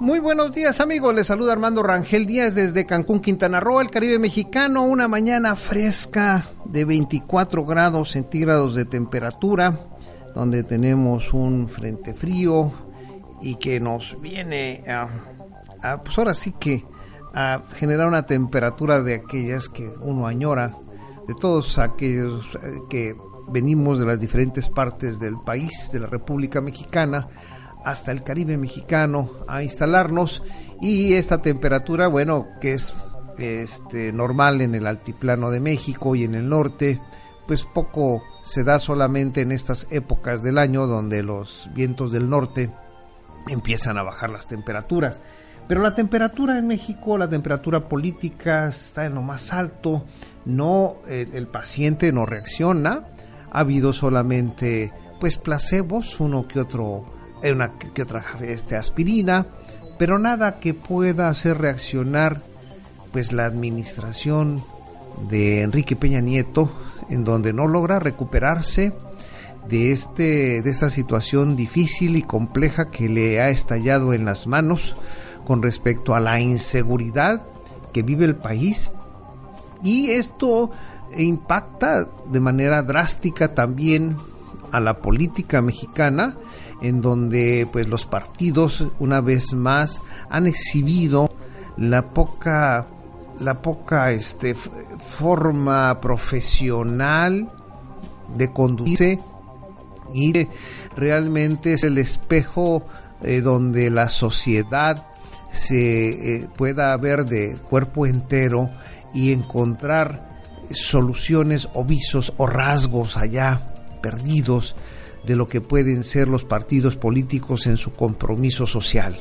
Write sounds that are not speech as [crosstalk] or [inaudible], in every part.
Muy buenos días amigos, les saluda Armando Rangel Díaz desde Cancún, Quintana Roo, el Caribe mexicano, una mañana fresca de 24 grados centígrados de temperatura, donde tenemos un frente frío y que nos viene a, pues ahora sí que a generar una temperatura de aquellas que uno añora, de todos aquellos eh, que venimos de las diferentes partes del país, de la República Mexicana, hasta el Caribe mexicano a instalarnos. Y esta temperatura, bueno, que es este normal en el altiplano de México y en el norte, pues poco se da solamente en estas épocas del año donde los vientos del norte empiezan a bajar las temperaturas. Pero la temperatura en México, la temperatura política está en lo más alto, no el, el paciente no reacciona, ha habido solamente pues placebos, uno que otro una que otra este, aspirina, pero nada que pueda hacer reaccionar pues la administración de Enrique Peña Nieto, en donde no logra recuperarse de este de esta situación difícil y compleja que le ha estallado en las manos con respecto a la inseguridad que vive el país. Y esto impacta de manera drástica también a la política mexicana en donde pues los partidos una vez más han exhibido la poca la poca este forma profesional de conducirse y realmente es el espejo eh, donde la sociedad se eh, pueda ver de cuerpo entero y encontrar soluciones o visos o rasgos allá perdidos de lo que pueden ser los partidos políticos en su compromiso social.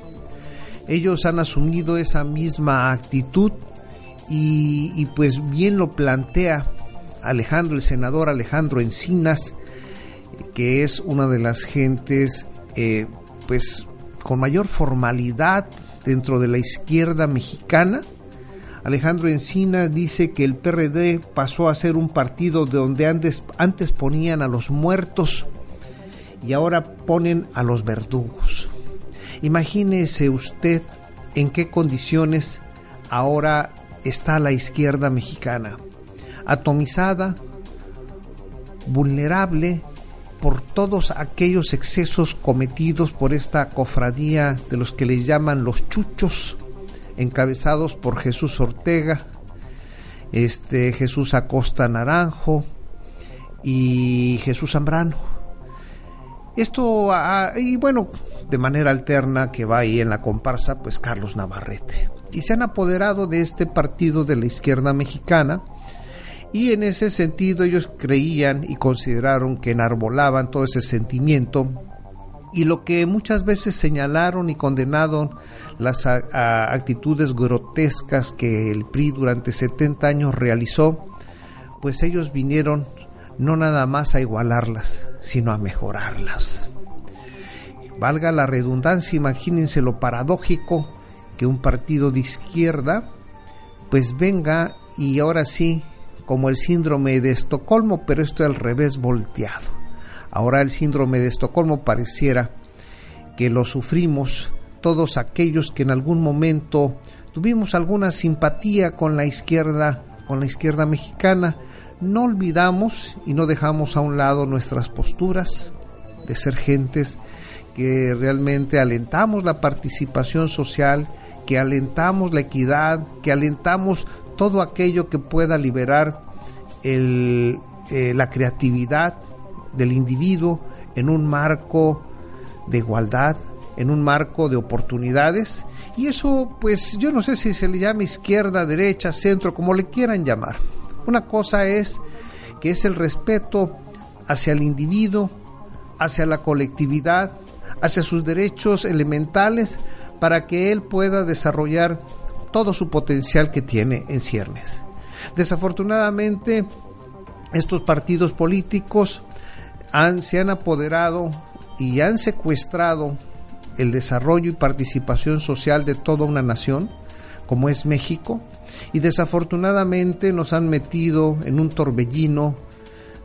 Ellos han asumido esa misma actitud y, pues bien lo plantea Alejandro, el senador Alejandro Encinas, que es una de las gentes eh, pues con mayor formalidad dentro de la izquierda mexicana. Alejandro Encinas dice que el PRD pasó a ser un partido de donde antes, antes ponían a los muertos y ahora ponen a los verdugos. Imagínese usted en qué condiciones ahora está la izquierda mexicana. Atomizada, vulnerable por todos aquellos excesos cometidos por esta cofradía de los que le llaman los chuchos, encabezados por Jesús Ortega, este Jesús Acosta Naranjo y Jesús Zambrano esto, ah, y bueno, de manera alterna que va ahí en la comparsa, pues Carlos Navarrete. Y se han apoderado de este partido de la izquierda mexicana. Y en ese sentido ellos creían y consideraron que enarbolaban todo ese sentimiento y lo que muchas veces señalaron y condenaron las actitudes grotescas que el PRI durante 70 años realizó, pues ellos vinieron no nada más a igualarlas, sino a mejorarlas. Valga la redundancia, imagínense lo paradójico que un partido de izquierda pues venga y ahora sí, como el síndrome de Estocolmo, pero esto al revés volteado. Ahora el síndrome de Estocolmo pareciera que lo sufrimos todos aquellos que en algún momento tuvimos alguna simpatía con la izquierda, con la izquierda mexicana, no olvidamos y no dejamos a un lado nuestras posturas de ser gentes que realmente alentamos la participación social, que alentamos la equidad, que alentamos todo aquello que pueda liberar el, eh, la creatividad del individuo en un marco de igualdad, en un marco de oportunidades. Y eso, pues yo no sé si se le llama izquierda, derecha, centro, como le quieran llamar. Una cosa es que es el respeto hacia el individuo, hacia la colectividad, hacia sus derechos elementales, para que él pueda desarrollar todo su potencial que tiene en ciernes. Desafortunadamente, estos partidos políticos han, se han apoderado y han secuestrado el desarrollo y participación social de toda una nación, como es México, y desafortunadamente nos han metido en un torbellino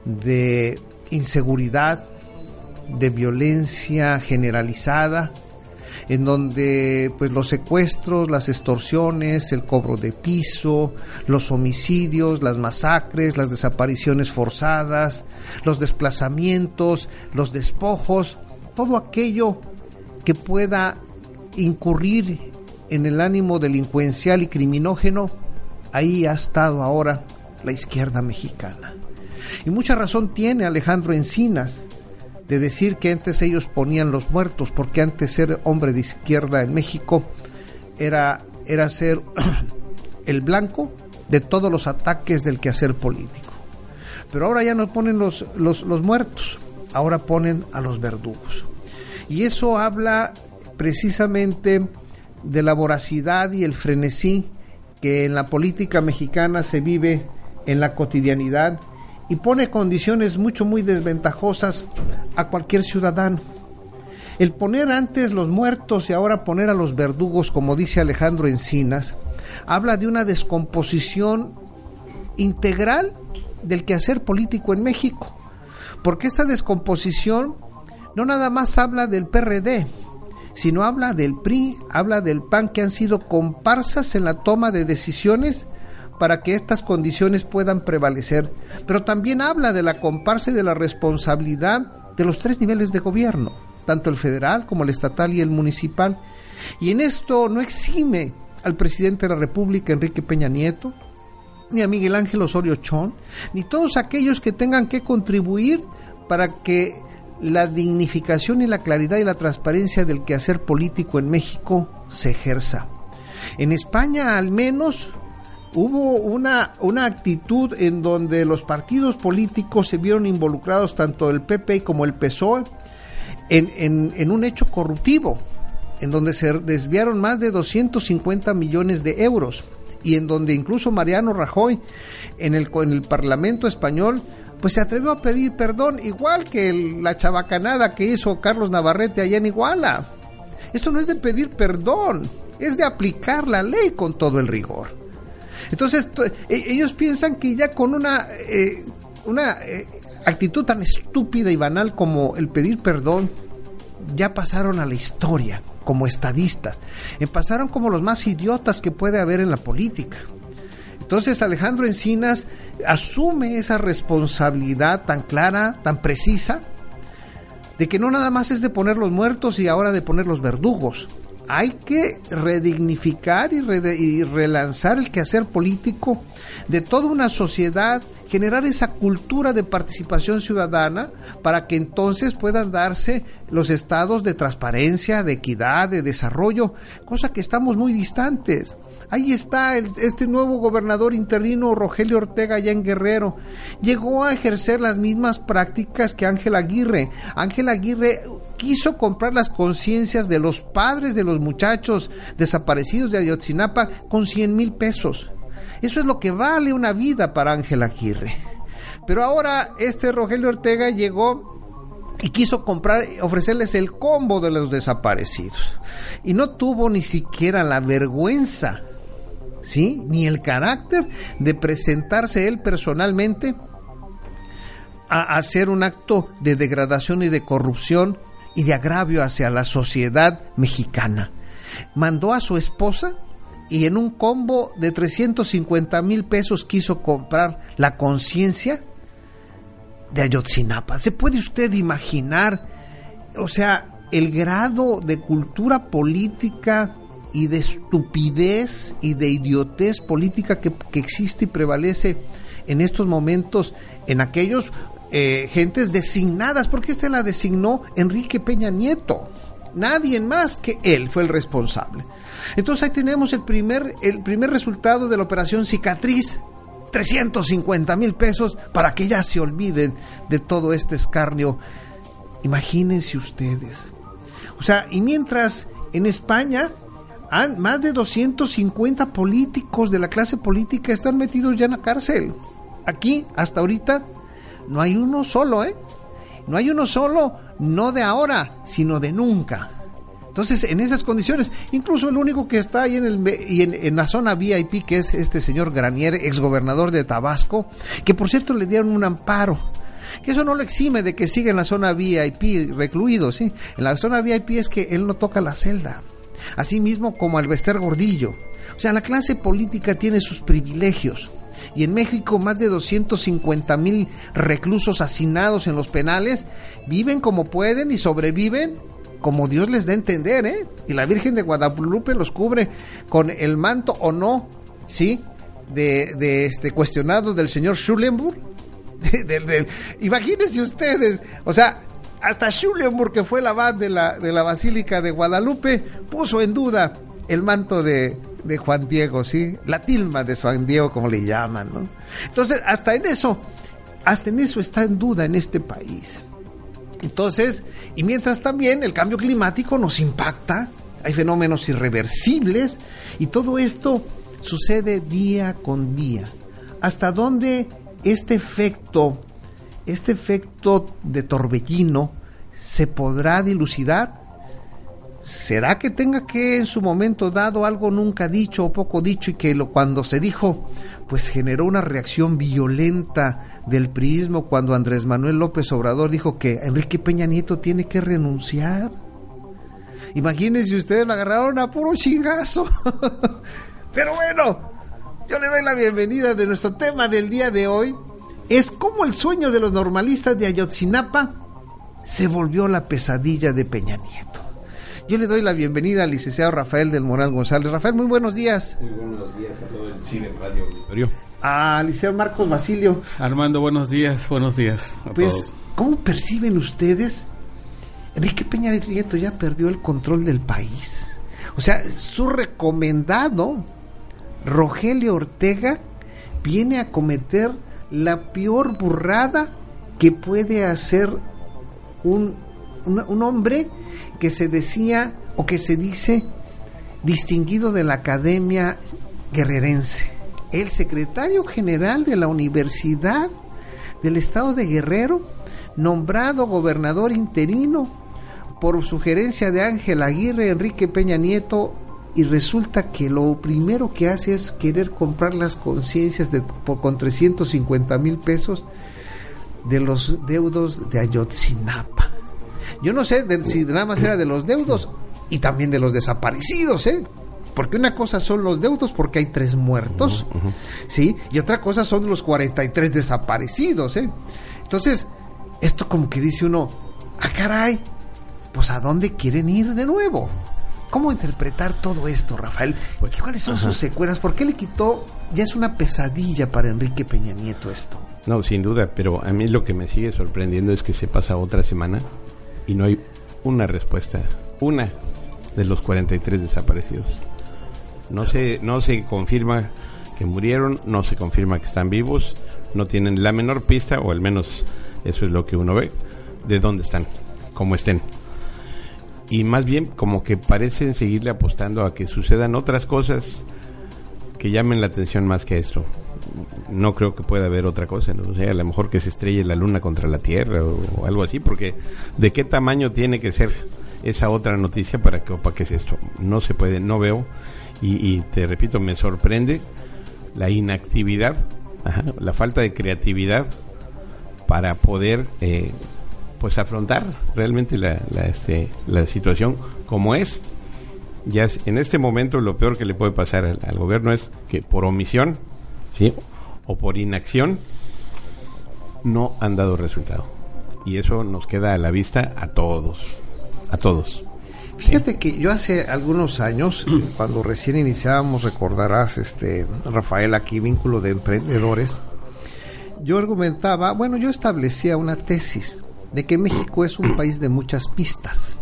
de inseguridad, de violencia generalizada, en donde pues los secuestros, las extorsiones, el cobro de piso, los homicidios, las masacres, las desapariciones forzadas, los desplazamientos, los despojos, todo aquello que pueda incurrir en el ánimo delincuencial y criminógeno, ahí ha estado ahora la izquierda mexicana. Y mucha razón tiene Alejandro Encinas de decir que antes ellos ponían los muertos, porque antes ser hombre de izquierda en México era, era ser [clears throat] el blanco de todos los ataques del quehacer político. Pero ahora ya no ponen los, los, los muertos, ahora ponen a los verdugos. Y eso habla precisamente de la voracidad y el frenesí que en la política mexicana se vive en la cotidianidad y pone condiciones mucho muy desventajosas a cualquier ciudadano. El poner antes los muertos y ahora poner a los verdugos, como dice Alejandro Encinas, habla de una descomposición integral del quehacer político en México, porque esta descomposición no nada más habla del PRD, sino habla del PRI, habla del PAN, que han sido comparsas en la toma de decisiones para que estas condiciones puedan prevalecer, pero también habla de la comparsa y de la responsabilidad de los tres niveles de gobierno, tanto el federal como el estatal y el municipal. Y en esto no exime al presidente de la República, Enrique Peña Nieto, ni a Miguel Ángel Osorio Chón, ni todos aquellos que tengan que contribuir para que la dignificación y la claridad y la transparencia del quehacer político en México se ejerza. En España al menos hubo una, una actitud en donde los partidos políticos se vieron involucrados, tanto el PP como el PSOE, en, en, un hecho corruptivo, en donde se desviaron más de 250 millones de euros y en donde incluso Mariano Rajoy en el, en el Parlamento español pues se atrevió a pedir perdón, igual que la chabacanada que hizo Carlos Navarrete allá en Iguala. Esto no es de pedir perdón, es de aplicar la ley con todo el rigor. Entonces, e, ellos piensan que ya con una, eh, una eh, actitud tan estúpida y banal como el pedir perdón, ya pasaron a la historia como estadistas. Eh, pasaron como los más idiotas que puede haber en la política. Entonces Alejandro Encinas asume esa responsabilidad tan clara, tan precisa, de que no nada más es de poner los muertos y ahora de poner los verdugos, hay que redignificar y, relanzar el quehacer político de toda una sociedad, generar esa cultura de participación ciudadana para que entonces puedan darse los estados de transparencia, de equidad, de desarrollo, cosa que estamos muy distantes. Ahí está este nuevo gobernador interino, Rogelio Ortega, allá en Guerrero. Llegó a ejercer las mismas prácticas que Ángel Aguirre. Ángel Aguirre quiso comprar las conciencias de los padres de los muchachos desaparecidos de Ayotzinapa con 100 mil pesos. Eso es lo que vale una vida para Ángel Aguirre. Pero ahora este Rogelio Ortega llegó y quiso comprar, ofrecerles el combo de los desaparecidos. Y no tuvo ni siquiera la vergüenza, ¿sí? Ni el carácter de presentarse él personalmente a hacer un acto de degradación y de corrupción y de agravio hacia la sociedad mexicana. Mandó a su esposa y en un combo de 350 mil pesos quiso comprar la conciencia de Ayotzinapa. ¿Se puede usted imaginar? O sea, el grado de cultura política y de estupidez y de idiotez política que, existe y prevalece en estos momentos en aquellos eh, gentes designadas, porque este la designó Enrique Peña Nieto. Nadie más que él fue el responsable. Entonces ahí tenemos el primer, el primer resultado de la operación cicatriz. 350 mil pesos para que ya se olviden de todo este escarnio. Imagínense ustedes. O sea, y mientras en España han, más de 250 políticos de la clase política están metidos ya en la cárcel. Aquí, hasta ahorita, no hay uno solo, ¿eh? No hay uno solo, no de ahora, sino de nunca. Entonces, en esas condiciones, incluso el único que está ahí en, el, y en, la zona VIP, que es este señor Granier, exgobernador de Tabasco, que por cierto le dieron un amparo que eso no lo exime de que siga en la zona VIP recluido, ¿sí? En la zona VIP es que él no toca la celda. Así mismo como Alvester Gordillo. O sea, la clase política tiene sus privilegios. Y en México más de 250 mil reclusos hacinados en los penales viven como pueden y sobreviven como Dios les da a entender, ¿eh? Y la Virgen de Guadalupe los cubre con el manto o no, ¿sí? De, este cuestionado del señor Schulenburg. [laughs] imagínense ustedes, o sea, hasta Schulenburg, que fue la abad de la, de la Basílica de Guadalupe, puso en duda el manto de, de Juan Diego, ¿sí? La tilma de Juan Diego, como le llaman, ¿no? Entonces, hasta en eso, hasta en eso está en duda en este país. Entonces, y mientras también el cambio climático nos impacta, hay fenómenos irreversibles y todo esto sucede día con día. ¿Hasta dónde este efecto, este efecto de torbellino se podrá dilucidar? ¿Será que tenga que en su momento dado algo nunca dicho o poco dicho y que lo, cuando se dijo, pues generó una reacción violenta del prismo cuando Andrés Manuel López Obrador dijo que Enrique Peña Nieto tiene que renunciar? Imagínense ustedes lo agarraron a puro chingazo. [laughs] Pero bueno, yo le doy la bienvenida de nuestro tema del día de hoy. Es como el sueño de los normalistas de Ayotzinapa se volvió la pesadilla de Peña Nieto. Yo le doy la bienvenida al licenciado Rafael del Moral González. Rafael, muy buenos días. Muy buenos días a todo el Cine Radio Auditorio. A licenciado Marcos Basilio. Armando, buenos días, buenos días a pues, todos. ¿cómo perciben ustedes? Enrique Peña Nieto ya perdió el control del país. O sea, su recomendado, Rogelio Ortega, viene a cometer la peor burrada que puede hacer un, un hombre que se decía o que se dice distinguido de la Academia Guerrerense, el secretario general de la Universidad del Estado de Guerrero, nombrado gobernador interino por sugerencia de Ángel Aguirre, Enrique Peña Nieto, y resulta que lo primero que hace es querer comprar las conciencias con 350 mil pesos de los deudos de Ayotzinapa. Yo no sé si nada más era de los deudos y también de los desaparecidos, ¿eh? Porque una cosa son los deudos porque hay tres muertos, ¿sí? Y otra cosa son los 43 desaparecidos, ¿eh? Entonces, esto como que dice uno, ah, caray, pues ¿a dónde quieren ir de nuevo? ¿Cómo interpretar todo esto, Rafael? Pues, ¿Cuáles son sus secuelas? ¿Por qué le quitó? Ya es una pesadilla para Enrique Peña Nieto esto. No, sin duda, pero a mí lo que me sigue sorprendiendo es que se pasa otra semana y no hay una respuesta, una de los 43 desaparecidos. No se, no se confirma que murieron, no se confirma que están vivos, no tienen la menor pista, o al menos eso es lo que uno ve, de dónde están, cómo estén. Y más bien como que parecen seguirle apostando a que sucedan otras cosas que llamen la atención más que esto no creo que pueda haber otra cosa, ¿no? o sea, a lo mejor que se estrelle la luna contra la Tierra o, algo así, porque ¿de qué tamaño tiene que ser esa otra noticia para que para qué es esto? No se puede, no veo y, te repito, me sorprende la inactividad, la falta de creatividad para poder eh, pues afrontar realmente la, este, la situación como es. Ya en este momento lo peor que le puede pasar al gobierno es que por omisión ¿sí? o por inacción, no han dado resultado. Y eso nos queda a la vista a todos. a todos. Fíjate que yo hace algunos años, [clears throat] cuando recién iniciábamos, recordarás, este, Rafael, aquí, vínculo de emprendedores, yo argumentaba, bueno, yo establecía una tesis de que México es un país de muchas pistas.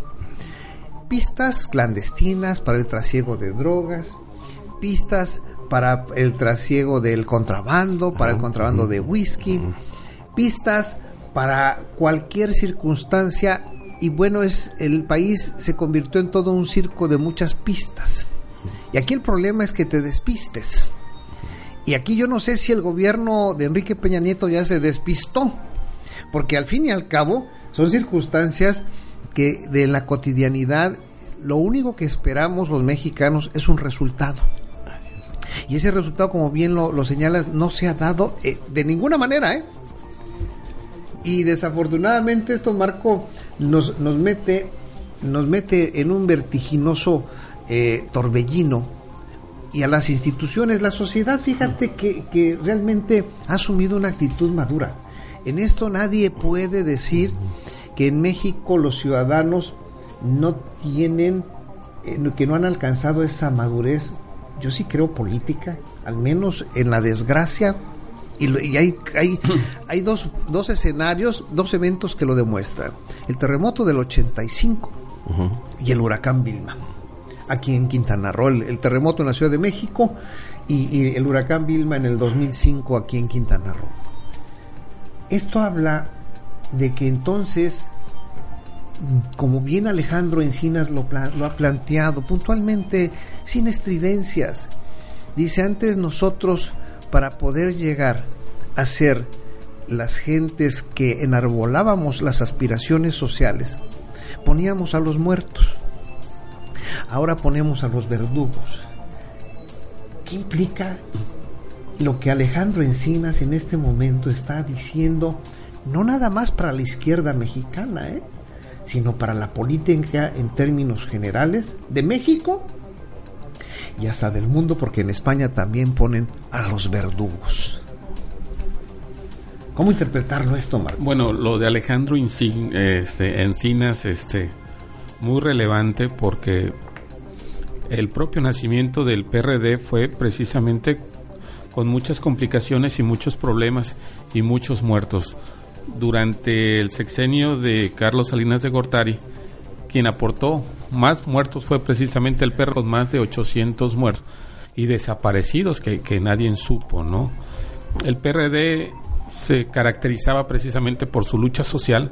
Pistas clandestinas para el trasiego de drogas, pistas para el trasiego del contrabando, para el contrabando de whisky, pistas para cualquier circunstancia y bueno, es el país se convirtió en todo un circo de muchas pistas. Y aquí el problema es que te despistes. Y aquí yo no sé si el gobierno de Enrique Peña Nieto ya se despistó, porque al fin y al cabo son circunstancias que de la cotidianidad lo único que esperamos los mexicanos es un resultado. Y ese resultado, como bien lo, señalas, no se ha dado eh, de ninguna manera, ¿eh? Y desafortunadamente esto, Marco, nos, nos, mete, nos mete en un vertiginoso eh, torbellino y a las instituciones, la sociedad, fíjate que, que realmente ha asumido una actitud madura. En esto nadie puede decir que en México los ciudadanos no tienen, eh, que no han alcanzado esa madurez, yo sí creo política, al menos en la desgracia y, hay, hay, [laughs] hay dos, dos, escenarios, dos eventos que lo demuestran. El terremoto del 85 y el huracán Vilma, aquí en Quintana Roo. El, terremoto en la Ciudad de México y, el huracán Vilma en el 2005 aquí en Quintana Roo. Esto habla de que entonces, como bien Alejandro Encinas lo, ha planteado puntualmente, sin estridencias, dice antes nosotros para poder llegar a ser las gentes que enarbolábamos las aspiraciones sociales, poníamos a los muertos. Ahora ponemos a los verdugos. ¿Qué implica lo que Alejandro Encinas en este momento está diciendo, no nada más para la izquierda mexicana, ¿eh? sino para la política en términos generales de México y hasta del mundo, porque en España también ponen a los verdugos. ¿Cómo interpretarlo esto, Marco? Bueno, lo de Alejandro este, Encinas, este, muy relevante porque el propio nacimiento del PRD fue precisamente con muchas complicaciones y muchos problemas y muchos muertos. Durante el sexenio de Carlos Salinas de Gortari, quien aportó más muertos fue precisamente el perro, con más de 800 muertos y desaparecidos que, nadie supo, ¿no? El PRD se caracterizaba precisamente por su lucha social,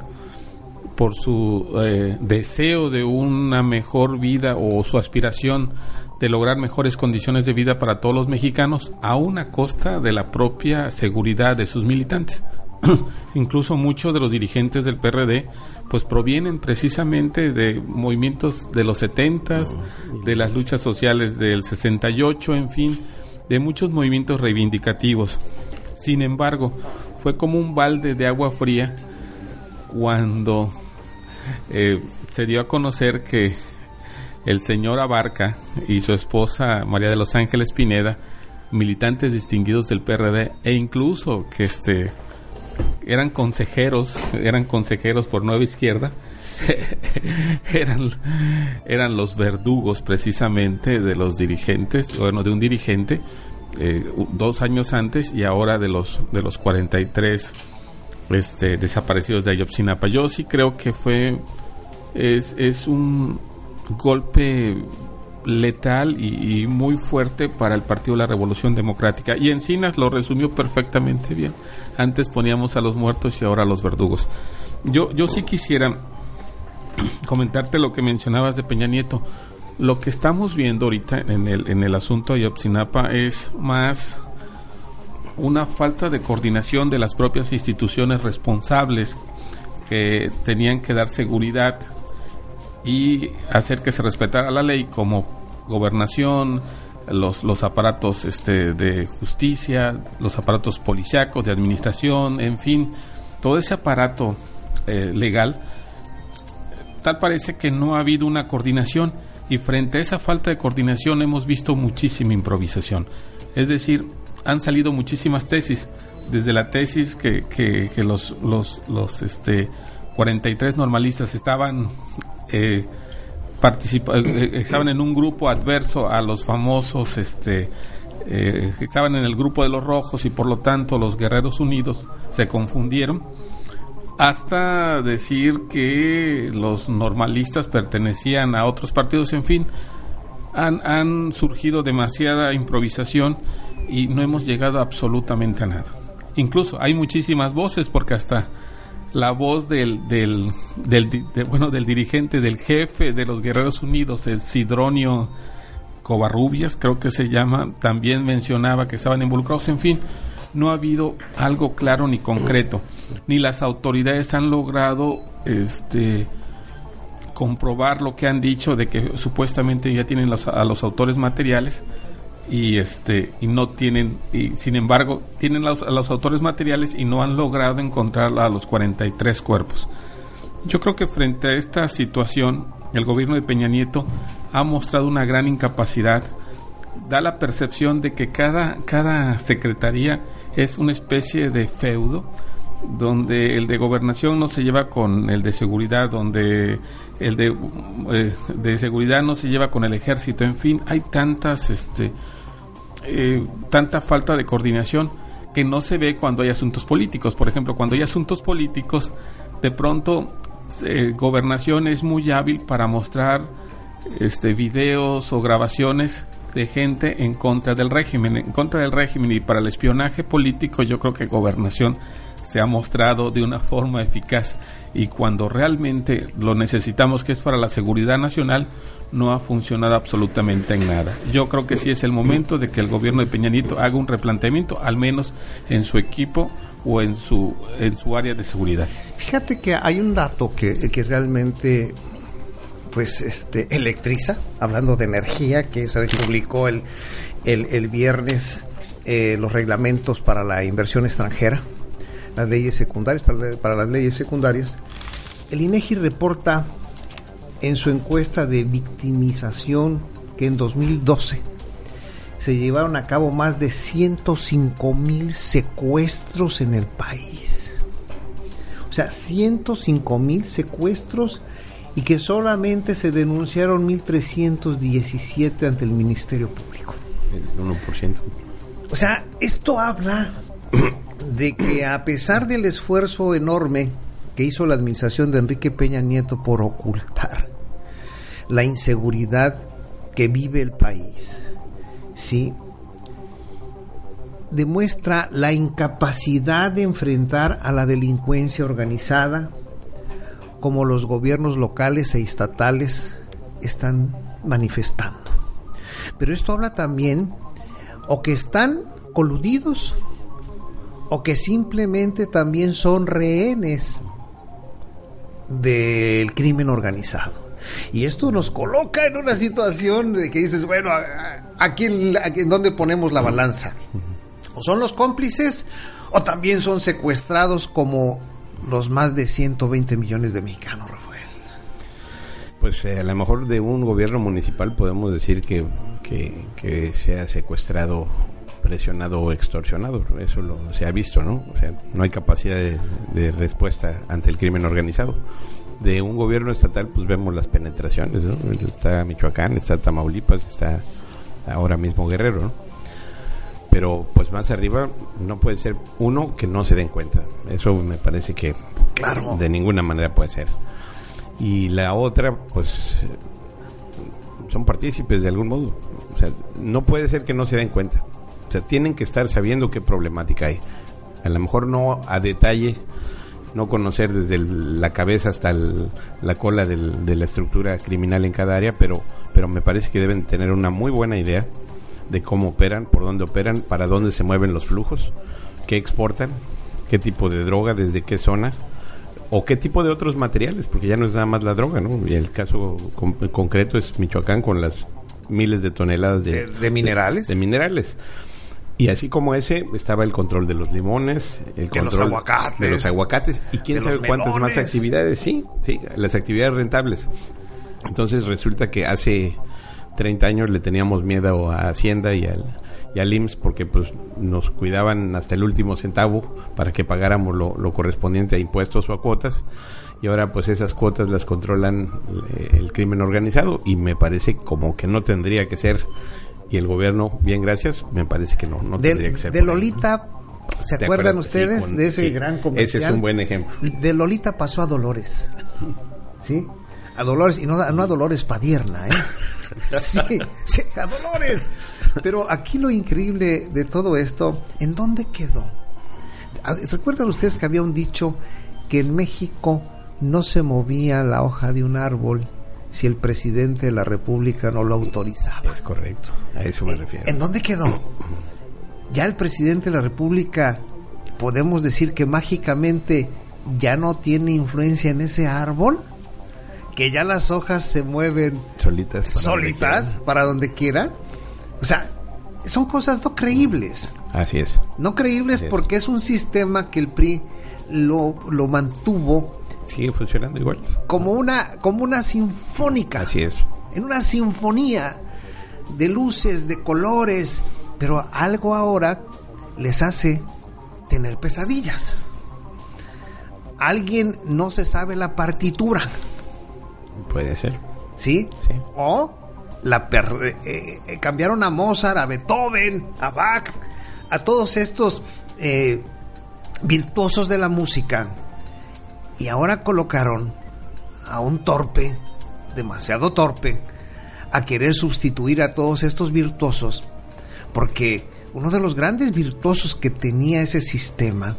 por su eh, deseo de una mejor vida o su aspiración de lograr mejores condiciones de vida para todos los mexicanos a una costa de la propia seguridad de sus militantes. [clears throat] Incluso muchos de los dirigentes del PRD pues provienen precisamente de movimientos de los 70, de las luchas sociales del 68, en fin, de muchos movimientos reivindicativos. Sin embargo, fue como un balde de agua fría cuando eh, se dio a conocer que el señor Abarca y su esposa María de los Ángeles Pineda, militantes distinguidos del PRD, e incluso que este eran consejeros, eran consejeros por Nueva Izquierda, [laughs] eran, eran los verdugos precisamente de los dirigentes, bueno, de un dirigente eh, dos años antes y ahora de los de los 43 este, desaparecidos de Ayotzinapa. Yo sí creo que fue es, es un golpe letal y, muy fuerte para el Partido de la Revolución Democrática. Y Encinas lo resumió perfectamente bien. Antes poníamos a los muertos y ahora a los verdugos. Yo, yo sí quisiera [clears throat] comentarte lo que mencionabas de Peña Nieto. Lo que estamos viendo ahorita en el, en el asunto de Ayotzinapa es más una falta de coordinación de las propias instituciones responsables que tenían que dar seguridad y hacer que se respetara la ley como gobernación, los, los aparatos este, de justicia, los aparatos policíacos, de administración, en fin, todo ese aparato eh, legal, tal parece que no ha habido una coordinación y frente a esa falta de coordinación hemos visto muchísima improvisación. Es decir, han salido muchísimas tesis, desde la tesis que, que, que los, los, los este, 43 normalistas estaban eh, eh, eh, estaban en un grupo adverso a los famosos, este, estaban en el grupo de los rojos y por lo tanto los guerreros unidos se confundieron hasta decir que los normalistas pertenecían a otros partidos, en fin, han, han surgido demasiada improvisación y no hemos llegado absolutamente a nada. Incluso hay muchísimas voces porque hasta la voz del, del, del bueno, del dirigente, del jefe de los Guerreros Unidos, el Sidronio Covarrubias, creo que se llama, también mencionaba que estaban involucrados. En fin, no ha habido algo claro ni concreto, ni las autoridades han logrado este comprobar lo que han dicho de que supuestamente ya tienen a los autores materiales y este y no tienen y sin embargo tienen los- los autores materiales y no han logrado encontrar a los 43 cuerpos. Yo creo que frente a esta situación el gobierno de Peña Nieto ha mostrado una gran incapacidad. Da la percepción de que cada cada secretaría es una especie de feudo donde el de gobernación no se lleva con el de seguridad, donde el de, eh, de seguridad no se lleva con el ejército, en fin, hay tantas, este, eh, tanta falta de coordinación que no se ve cuando hay asuntos políticos. Por ejemplo, cuando hay asuntos políticos, de pronto eh, gobernación es muy hábil para mostrar este videos o grabaciones de gente en contra del régimen, en contra del régimen y para el espionaje político yo creo que gobernación se ha mostrado de una forma eficaz y cuando realmente lo necesitamos que es para la seguridad nacional no ha funcionado absolutamente en nada. Yo creo que sí es el momento de que el gobierno de Peña Nieto haga un replanteamiento al menos en su equipo o en su en su área de seguridad. Fíjate que hay un dato que, que realmente pues este electriza, hablando de energía, que se publicó el, el, el viernes eh, los reglamentos para la inversión extranjera, las leyes secundarias, para, la- para las leyes secundarias. El INEGI reporta en su encuesta de victimización que en 2012 se llevaron a cabo más de 105 mil secuestros en el país. O sea, 105 mil secuestros y que solamente se denunciaron 1.317 ante el Ministerio Público. El 1%. O sea, esto habla [clears throat] de que a pesar del esfuerzo enorme que hizo la administración de Enrique Peña Nieto por ocultar la inseguridad que vive el país, sí, demuestra la incapacidad de enfrentar a la delincuencia organizada como los gobiernos locales e estatales están manifestando. Pero esto habla también o que están coludidos o que simplemente también son rehenes del crimen organizado. Y esto nos coloca en una situación de que dices, bueno, aquí en dónde ponemos la balanza. O son los cómplices o también son secuestrados como los más de 120 millones de mexicanos, Rafael. Pues eh, a lo mejor de un gobierno municipal podemos decir que, que, que se ha secuestrado, presionado o extorsionado. Eso lo, se ha visto, ¿no? O sea, no hay capacidad de, de respuesta ante el crimen organizado. De un gobierno estatal, pues vemos las penetraciones, ¿no? Está Michoacán, está Tamaulipas, está ahora mismo Guerrero, ¿no? Pero pues más arriba no puede ser uno que no se den cuenta. Eso me parece que Claro. de ninguna manera puede ser. Y la otra, pues son partícipes de algún modo. O sea, no puede ser que no se den cuenta. O sea, tienen que estar sabiendo qué problemática hay. A lo mejor no a detalle, no conocer desde el- la cabeza hasta el- la cola del- de la estructura criminal en cada área, pero, pero me parece que deben tener una muy buena idea de cómo operan, por dónde operan, para dónde se mueven los flujos, qué exportan, qué tipo de droga, desde qué zona, o qué tipo de otros materiales, porque ya no es nada más la droga, ¿no? Y el caso con- concreto es Michoacán con las miles de toneladas de, De, de minerales. de minerales. Y así como ese, estaba el control de los limones, el De los control aguacates. de los aguacates. y quién sabe cuántas más actividades, sí, sí, las actividades rentables. Entonces resulta que hace 30 años le teníamos miedo a Hacienda y al, y al IMSS porque pues nos cuidaban hasta el último centavo para que pagáramos lo, lo correspondiente a impuestos o a cuotas. Y ahora pues esas cuotas las controlan eh, el crimen organizado. Y me parece como que no tendría que ser y el gobierno, bien gracias, me parece que no, no tendría que ser. De Lolita, ¿se acuerdan ustedes de ese gran comercial? Ese es un buen ejemplo. De Lolita pasó a Dolores, ¿sí? A Dolores, y no, no a Dolores Padierna, ¿eh? [laughs] Sí, sí, a Dolores. Pero aquí lo increíble de todo esto, ¿en dónde quedó? ¿Recuerdan ustedes que había un dicho que en México no se movía la hoja de un árbol si el presidente de la República no lo autorizaba. Es correcto, a eso me refiero. ¿En dónde quedó? [clears throat] Ya el presidente de la República, podemos decir que mágicamente ya no tiene influencia en ese árbol, que ya las hojas se mueven solitas para solitas donde para donde quiera. O sea, son cosas no creíbles. Así es. No creíbles porque es un sistema que el PRI lo, lo mantuvo sigue funcionando igual. Como una, como una sinfónica. Así es. En una sinfonía de luces, de colores, pero algo ahora les hace tener pesadillas. Alguien no se sabe la partitura. Puede ser. ¿Sí? Sí. O la eh, eh, cambiaron a Mozart, a Beethoven, a Bach, a todos estos eh, virtuosos de la música y ahora colocaron a un torpe, demasiado torpe, a querer sustituir a todos estos virtuosos, porque uno de los grandes virtuosos que tenía ese sistema,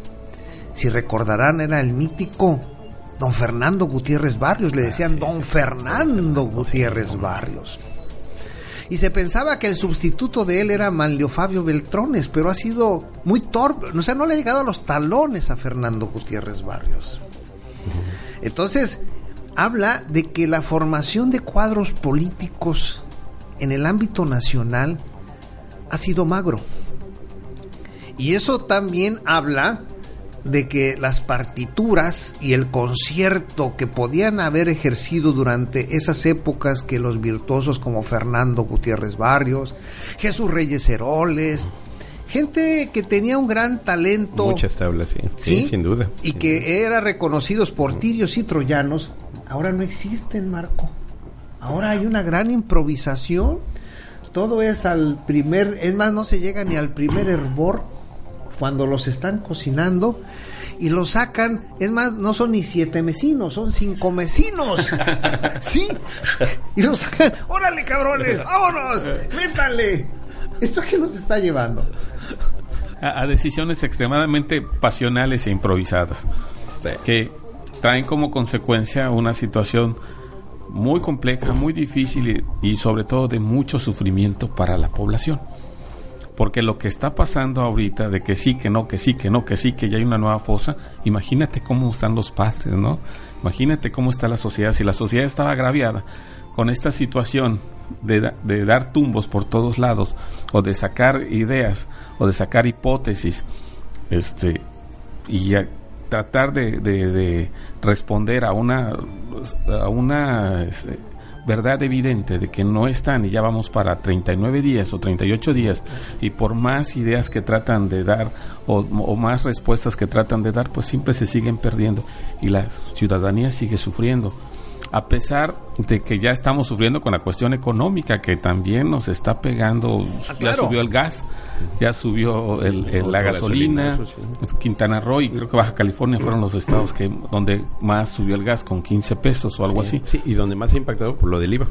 si recordarán, era el mítico don Fernando Gutiérrez Barrios, le decían don Fernando Gutiérrez Barrios. Y se pensaba que el sustituto de él era Manlio Fabio Beltrones, pero ha sido muy torpe, o sea, no le ha llegado a los talones a Fernando Gutiérrez Barrios. Entonces, habla de que la formación de cuadros políticos en el ámbito nacional ha sido magro. Y eso también habla de que las partituras y el concierto que podían haber ejercido durante esas épocas que los virtuosos como Fernando Gutiérrez Barrios, Jesús Reyes Heroles, gente que tenía un gran talento. Muchas tablas, sí. Sí, sin duda. Y que era reconocidos por tirios y troyanos, ahora no existen, Marco. Ahora hay una gran improvisación. Todo es al primer, es más, no se llega ni al primer hervor cuando los están cocinando y lo sacan, es más, no son ni siete mesinos, son cinco mesinos. [laughs] sí. Y lo sacan, órale cabrones, vámonos, métanle. ¿Esto qué nos está llevando? A, decisiones extremadamente pasionales e improvisadas, que traen como consecuencia una situación muy compleja, muy difícil y, sobre todo de mucho sufrimiento para la población. Porque lo que está pasando ahorita de que sí, que no, que sí, que no, que sí, que ya hay una nueva fosa, imagínate cómo están los padres, ¿no? Imagínate cómo está la sociedad. Si la sociedad estaba agraviada con esta situación de, de, dar tumbos por todos lados o de sacar ideas o de sacar hipótesis este y tratar de, de, responder a una a una este, verdad evidente de que no están y ya vamos para 39 días o 38 días y por más ideas que tratan de dar o, o más respuestas que tratan de dar pues siempre se siguen perdiendo y la ciudadanía sigue sufriendo a pesar de que ya estamos sufriendo con la cuestión económica que también nos está pegando, ah, ya subió el gas, ya subió el, la gasolina, Quintana Roo y creo que Baja California fueron los estados que donde más subió el gas con 15 pesos o algo así. y donde más ha impactado por lo del IVA.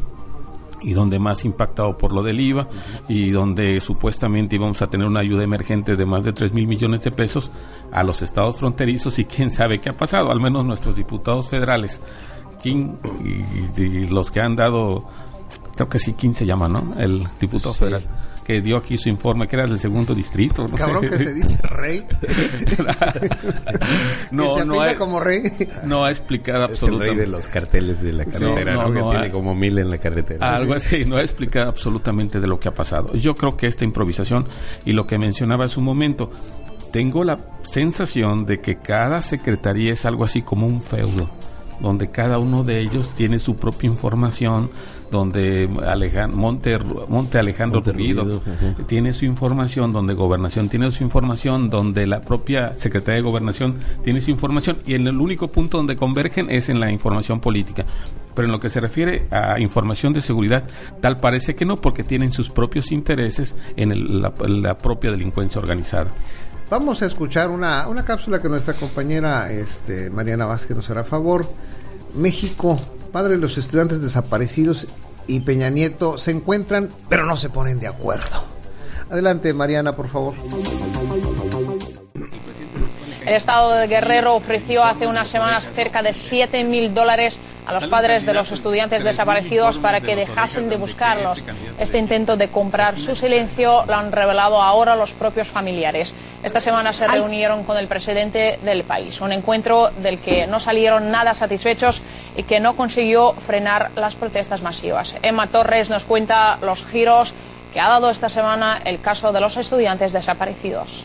Y donde más impactado por lo del IVA y donde supuestamente íbamos a tener una ayuda emergente de más de 3 mil millones de pesos a los estados fronterizos y quién sabe qué ha pasado, al menos nuestros diputados federales y, los que han dado, creo que sí, King se llama, ¿no? El diputado federal que dio aquí su informe, que era del segundo distrito. No Cabrón que se dice rey. [laughs] no, se no ha, como rey. No ha explicado absolutamente. el rey de los carteles de la carretera, ¿no? que tiene como mil en la carretera. Algo así, no ha explicado absolutamente de lo que ha pasado. Yo creo que esta improvisación y lo que mencionaba hace un momento, tengo la sensación de que cada secretaría es algo así como un feudo donde cada uno de ellos tiene su propia información, donde Monte, Monte Alejandro Ruido tiene su información, donde Gobernación tiene su información, donde la propia Secretaría de Gobernación tiene su información y en el único punto donde convergen es en la información política. Pero en lo que se refiere a información de seguridad, tal parece que no, porque tienen sus propios intereses en la, propia delincuencia organizada. Vamos a escuchar una, una cápsula que nuestra compañera este, Mariana Vázquez nos hará favor. México, padre de los estudiantes desaparecidos y Peña Nieto se encuentran, pero no se ponen de acuerdo. Adelante, Mariana, por favor. El Estado de Guerrero ofreció hace unas semanas cerca de 7 mil dólares a los padres de los estudiantes desaparecidos para que dejasen de buscarlos. Este intento de comprar su silencio lo han revelado ahora los propios familiares. Esta semana se reunieron con el presidente del país, un encuentro del que no salieron nada satisfechos y que no consiguió frenar las protestas masivas. Emma Torres nos cuenta los giros que ha dado esta semana el caso de los estudiantes desaparecidos.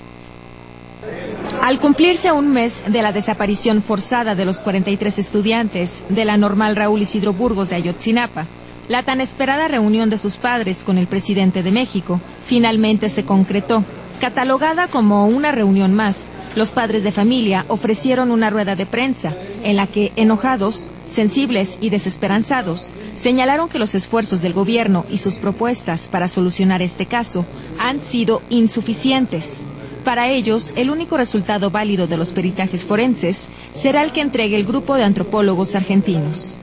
Al cumplirse un mes de la desaparición forzada de los 43 estudiantes de la normal Raúl Isidro Burgos de Ayotzinapa, la tan esperada reunión de sus padres con el presidente de México finalmente se concretó. Catalogada como una reunión más, los padres de familia ofrecieron una rueda de prensa en la que, enojados, sensibles y desesperanzados, señalaron que los esfuerzos del gobierno y sus propuestas para solucionar este caso han sido insuficientes para ellos, el único resultado válido de los peritajes forenses será el que entregue el grupo de antropólogos argentinos.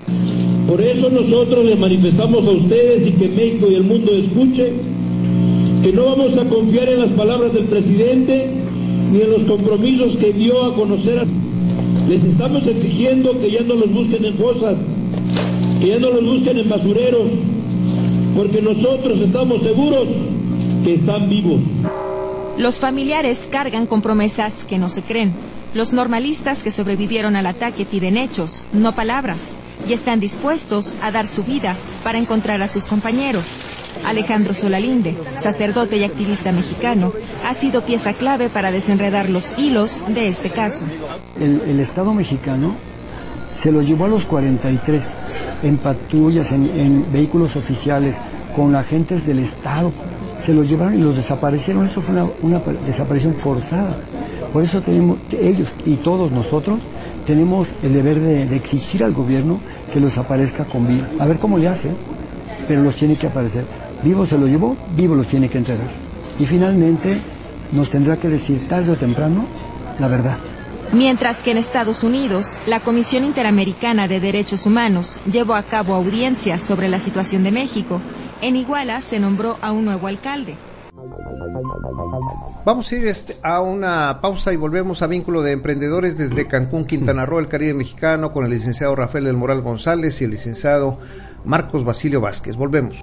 Por eso nosotros les manifestamos a ustedes y que México y el mundo escuchen que no vamos a confiar en las palabras del presidente ni en los compromisos que dio a conocer. Les estamos exigiendo que ya no los busquen en fosas, que ya no los busquen en basureros, porque nosotros estamos seguros que están vivos. Los familiares cargan con promesas que no se creen. Los normalistas que sobrevivieron al ataque piden hechos, no palabras, y están dispuestos a dar su vida para encontrar a sus compañeros. Alejandro Solalinde, sacerdote y activista mexicano, ha sido pieza clave para desenredar los hilos de este caso. El, Estado mexicano se los llevó a los 43 en patrullas, en, en vehículos oficiales, con agentes del Estado, se los llevaron y los desaparecieron. Eso fue una, desaparición forzada. Por eso tenemos, ellos y todos nosotros tenemos el deber de, exigir al gobierno que los aparezca con vida. A ver cómo le hace, pero los tiene que aparecer. Vivo se lo llevó, vivo los tiene que entregar. Y finalmente nos tendrá que decir tarde o temprano la verdad. Mientras que en Estados Unidos, la Comisión Interamericana de Derechos Humanos llevó a cabo audiencias sobre la situación de México en Iguala se nombró a un nuevo alcalde. Vamos a ir este, a una pausa y volvemos a Vínculo de Emprendedores desde Cancún, Quintana Roo, el Caribe Mexicano, con el licenciado Rafael del Moral González y el licenciado Marcos Basilio Vázquez. Volvemos.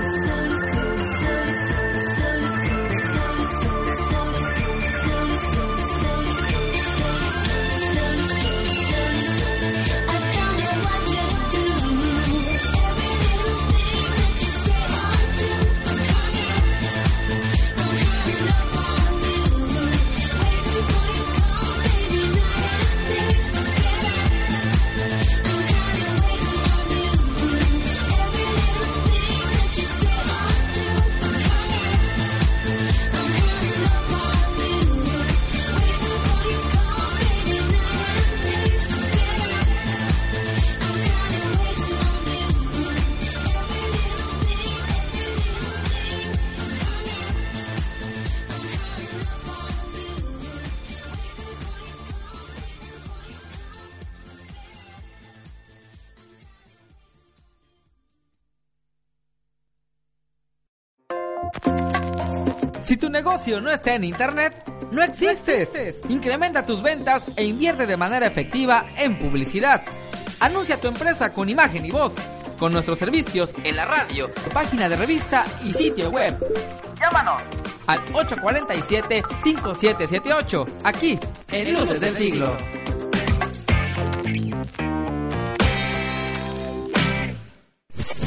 Negocio no está en Internet, no existes. Incrementa tus ventas e invierte de manera efectiva en publicidad. Anuncia tu empresa con imagen y voz, con nuestros servicios en la radio, página de revista y sitio web. Llámanos al 847-5778, aquí en Luces del Siglo.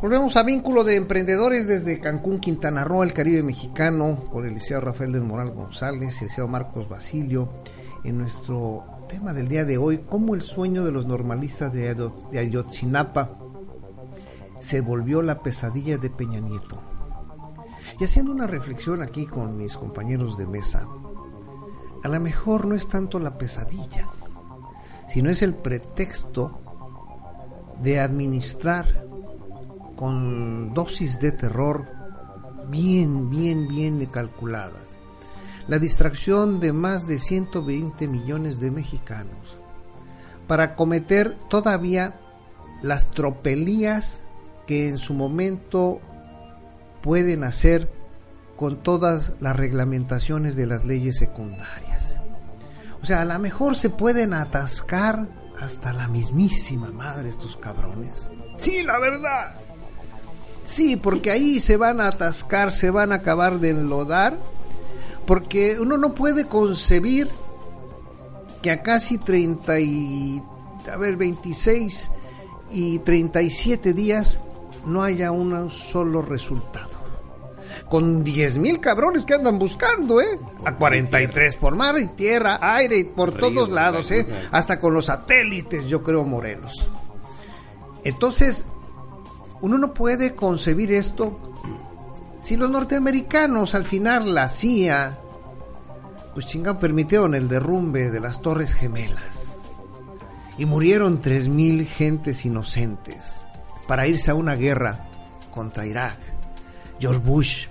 Volvemos a vínculo de emprendedores desde Cancún, Quintana Roo, el Caribe mexicano, por el liceo Rafael del Moral González, el liceo Marcos Basilio, en nuestro tema del día de hoy, cómo el sueño de los normalistas de Ayotzinapa se volvió la pesadilla de Peña Nieto. Y haciendo una reflexión aquí con mis compañeros de mesa, a lo mejor no es tanto la pesadilla, sino es el pretexto de administrar con dosis de terror bien, bien, bien calculadas. La distracción de más de 120 millones de mexicanos para cometer todavía las tropelías que en su momento pueden hacer con todas las reglamentaciones de las leyes secundarias. O sea, a lo mejor se pueden atascar hasta la mismísima madre estos cabrones. Sí, la verdad. Sí, porque ahí se van a atascar, se van a acabar de enlodar, porque uno no puede concebir que a casi 30 y, a ver, 26 y 37 días no haya un solo resultado. Con 10 mil cabrones que andan buscando, ¿eh? A 43 por mar y tierra, aire y por todos lados, ¿eh? Hasta con los satélites, yo creo, Morelos. Entonces, uno no puede concebir esto si los norteamericanos al final la CIA pues chingan permitieron el derrumbe de las Torres Gemelas y murieron 3000 gentes inocentes para irse a una guerra contra Irak. George Bush.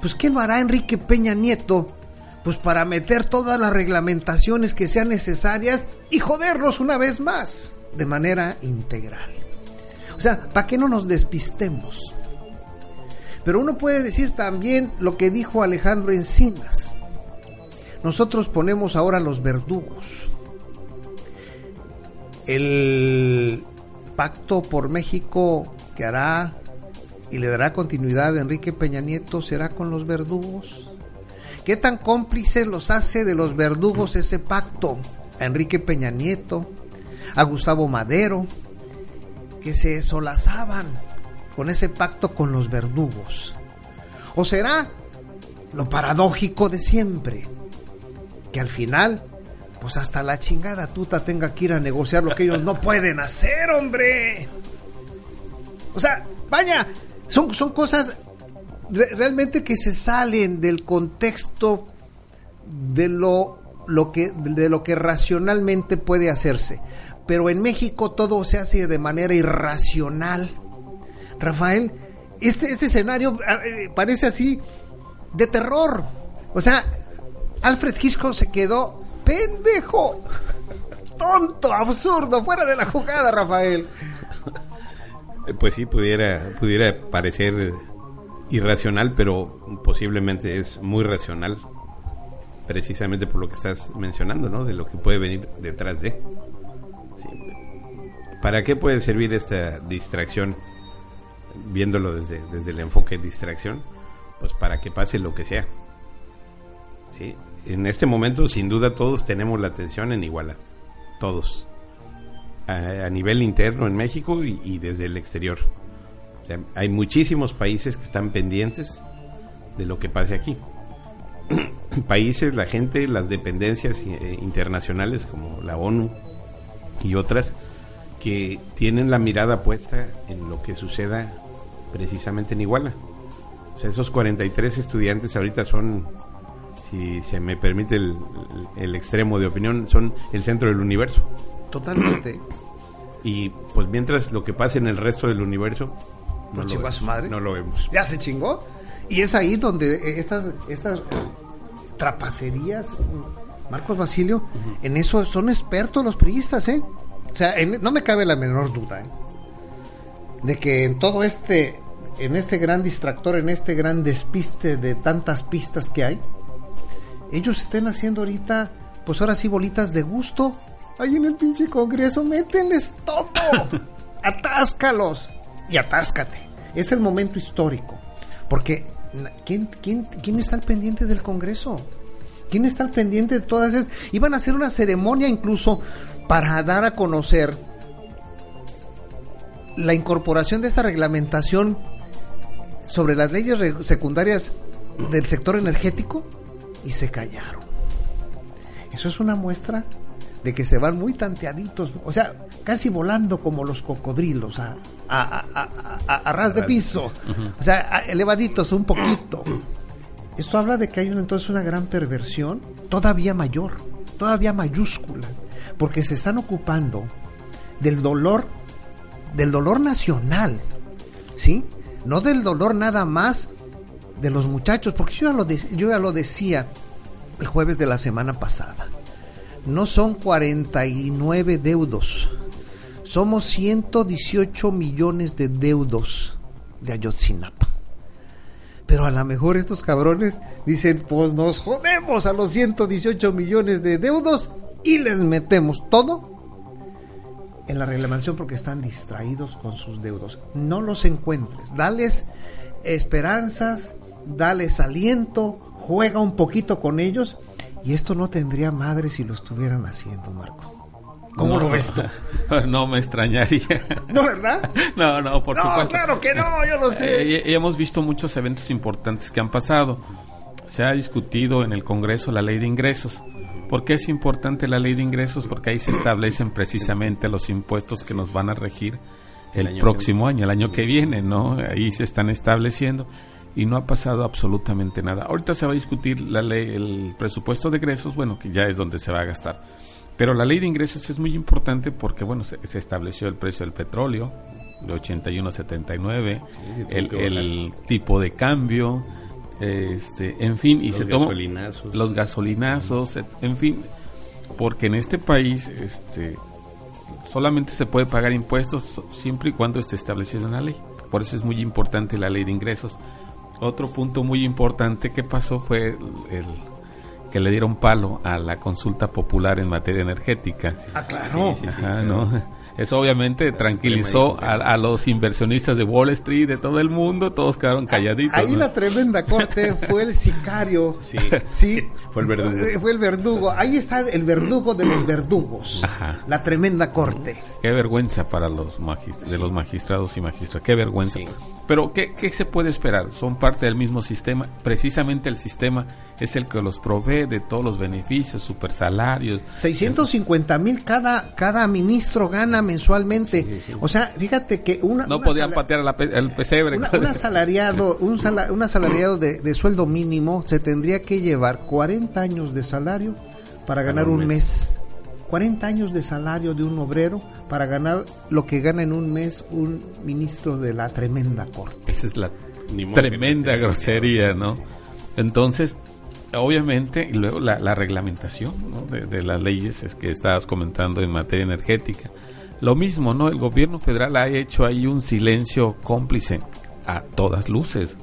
Pues ¿qué lo hará Enrique Peña Nieto? Pues para meter todas las reglamentaciones que sean necesarias y joderlos una vez más de manera integral. O sea, para que no nos despistemos. Pero uno puede decir también lo que dijo Alejandro Encinas. Nosotros ponemos ahora los verdugos. El pacto por México que hará y le dará continuidad a Enrique Peña Nieto será con los verdugos. ¿Qué tan cómplices los hace de los verdugos ese pacto? A Enrique Peña Nieto, a Gustavo Madero, que se solazaban con ese pacto con los verdugos. ¿O será lo paradójico de siempre? Que al final, pues hasta la chingada tuta tenga que ir a negociar lo que ellos no pueden hacer, hombre. O sea, vaya, son, son cosas re- realmente que se salen del contexto de lo, lo que, de lo que racionalmente puede hacerse. Pero en México todo se hace de manera irracional. Rafael, este, este escenario eh, parece así de terror. O sea, Alfred Hitchcock se quedó pendejo, [laughs] tonto, absurdo, fuera de la jugada, Rafael. Eh, Pues sí, pudiera, pudiera parecer irracional, pero posiblemente es muy racional, precisamente por lo que estás mencionando, ¿no? De lo que puede venir detrás de. ¿Para qué puede servir esta distracción? Viéndolo desde, desde el enfoque de distracción, pues para que pase lo que sea. Sí. En este momento, sin duda, todos tenemos la atención en Iguala. Todos a, nivel interno en México y, desde el exterior. Hay muchísimos países que están pendientes de lo que pase aquí. [clears throat] países, la gente, las dependencias eh, internacionales como la ONU y otras que tienen la mirada puesta en lo que suceda precisamente en Iguala. O sea, esos 43 estudiantes ahorita son si se me permite el, el extremo de opinión, son el centro del universo. Totalmente. Y pues mientras lo que pase en el resto del universo, no, ¿No lo, vemos, su madre? no lo vemos. ¿Ya se chingó? Y es ahí donde estas, estas trapacerías, Marcos Basilio, en eso son expertos los priistas, ¿eh? O sea, en- no me cabe la menor duda, ¿eh? De que en todo este, en este gran distractor, en este gran despiste de tantas pistas que hay, ellos estén haciendo ahorita, pues ahora sí, bolitas de gusto. Ahí en el pinche congreso, mételes todo. [laughs] Atáscalos. Y atáscate. Es el momento histórico. Porque, ¿quién, quién, quién está al pendiente del congreso? ¿Quién está al pendiente de todas esas? Iban a hacer una ceremonia incluso para dar a conocer la incorporación de esta reglamentación sobre las leyes secundarias del sector energético y se callaron. Eso es una muestra de que se van muy tanteaditos, o sea, casi volando como los cocodrilos a, a, a- a- ras de piso, o sea, elevaditos un poquito. Esto habla de que hay entonces una gran perversión todavía mayor, todavía mayúscula, porque se están ocupando del dolor, del dolor nacional, ¿sí? No del dolor nada más de los muchachos, porque yo ya lo, yo ya lo decía el jueves de la semana pasada. No son 49 deudos, somos 118 millones de deudos de Ayotzinapa. Pero a lo mejor estos cabrones dicen, pues nos jodemos a los 118 millones de deudos y les metemos todo en la reglamentación porque están distraídos con sus deudos. No los encuentres, dales esperanzas, dales aliento, juega un poquito con ellos y esto no tendría madre si lo estuvieran haciendo, Marco. ¿Cómo No, lo ves tú? [laughs] No me extrañaría. ¿No, verdad? [laughs] No, no, por No, supuesto. claro que no, yo lo sé. Eh, hemos visto muchos eventos importantes que han pasado. Se ha discutido en el Congreso la ley de ingresos. ¿Por qué es importante la ley de ingresos? Porque ahí se establecen precisamente los impuestos que nos van a regir el, El próximo año, el año que viene, ¿no? Ahí se están estableciendo y no ha pasado absolutamente nada. Ahorita se va a discutir la ley, el presupuesto de egresos, bueno, que ya es donde se va a gastar. Pero la ley de ingresos es muy importante porque, bueno, se, se estableció el precio del petróleo de 81.79, sí, el, tuvo que el tipo de cambio, este, en fin, y Los se toma gasolinazos. los gasolinazos, en fin, porque en este país, este, solamente se puede pagar impuestos siempre y cuando esté establecido en la ley. Por eso es muy importante la ley de ingresos. Otro punto muy importante que pasó fue el, el- que le dieron palo a la consulta popular en materia energética. Ah, claro. Sí, sí, sí, Ajá, claro. ¿no? Eso obviamente tranquilizó a, a los inversionistas de Wall Street, de todo el mundo, todos quedaron calladitos. Ahí ¿no? la tremenda corte fue el sicario. Sí. [laughs] Sí. Fue el verdugo. Eh, Fue el verdugo. Ahí está el verdugo de los verdugos. Ajá. La tremenda corte. Qué vergüenza para los magis- de los magistrados y magistradas. Qué vergüenza. Sí. Pero ¿qué, ¿qué se puede esperar? Son parte del mismo sistema. Precisamente el sistema es el que los provee de todos los beneficios, super salarios. 650 mil cada, cada ministro gana mensualmente. O sea, fíjate que una. No una podían patear a la pe- al pesebre. una- un asalariado, [laughs] un, sala- un asalariado de, de sueldo mínimo se tendría que llevar 40 años de salario para ganar un un mes. 40 años de salario de un obrero para ganar lo que gana en un mes un ministro de la tremenda corte. Esa es la tremenda grosería, ¿no? Entonces, obviamente, y luego la, la reglamentación de, de las leyes es que estabas comentando en materia energética. Lo mismo, ¿no? El gobierno federal ha hecho ahí un silencio cómplice a todas luces.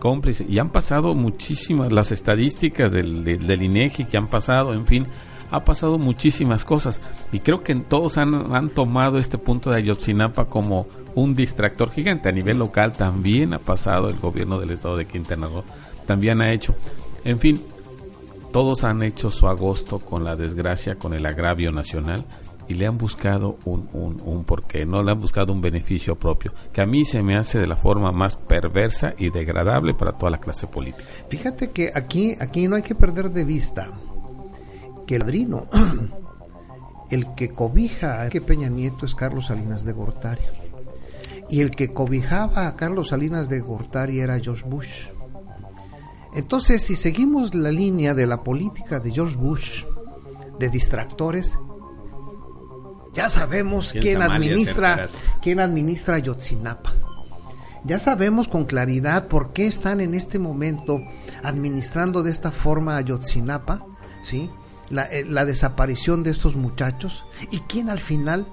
Cómplice. Y han pasado muchísimas, las estadísticas del, del, del INEGI que han pasado, en fin, ha pasado muchísimas cosas. Y creo que todos han, han tomado este punto de Ayotzinapa como un distractor gigante. A nivel local también ha pasado el gobierno del estado de Quintana Roo. También ha hecho. En fin, todos han hecho su agosto con la desgracia, con el agravio nacional y le han buscado un, un, un porqué, no le han buscado un beneficio propio, que a mí se me hace de la forma más perversa y degradable para toda la clase política. Fíjate que aquí, aquí no hay que perder de vista que el padrino, [clears throat] el que cobija a que Peña Nieto es Carlos Salinas de Gortari. Y el que cobijaba a Carlos Salinas de Gortari era George Bush. Entonces, si seguimos la línea de la política de George Bush, de distractores, ya sabemos quién administra, quién administra Yotzinapa. Ya sabemos con claridad por qué están en este momento administrando de esta forma a Yotzinapa, ¿sí? La, eh, la desaparición de estos muchachos y quién al final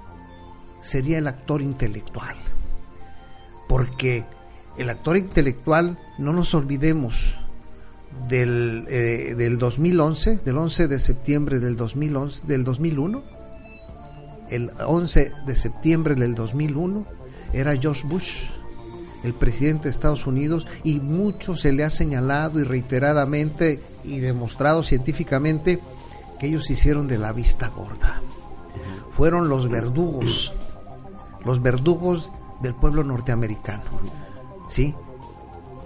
sería el actor intelectual. Porque el actor intelectual, no nos olvidemos, del, eh, del 2011, del 11 de septiembre del 2011, del 2001, el 11 de septiembre del 2001, era George Bush, el presidente de Estados Unidos, y mucho se le ha señalado y reiteradamente y demostrado científicamente que ellos hicieron de la vista gorda. Fueron los verdugos, los verdugos del pueblo norteamericano. ¿Sí?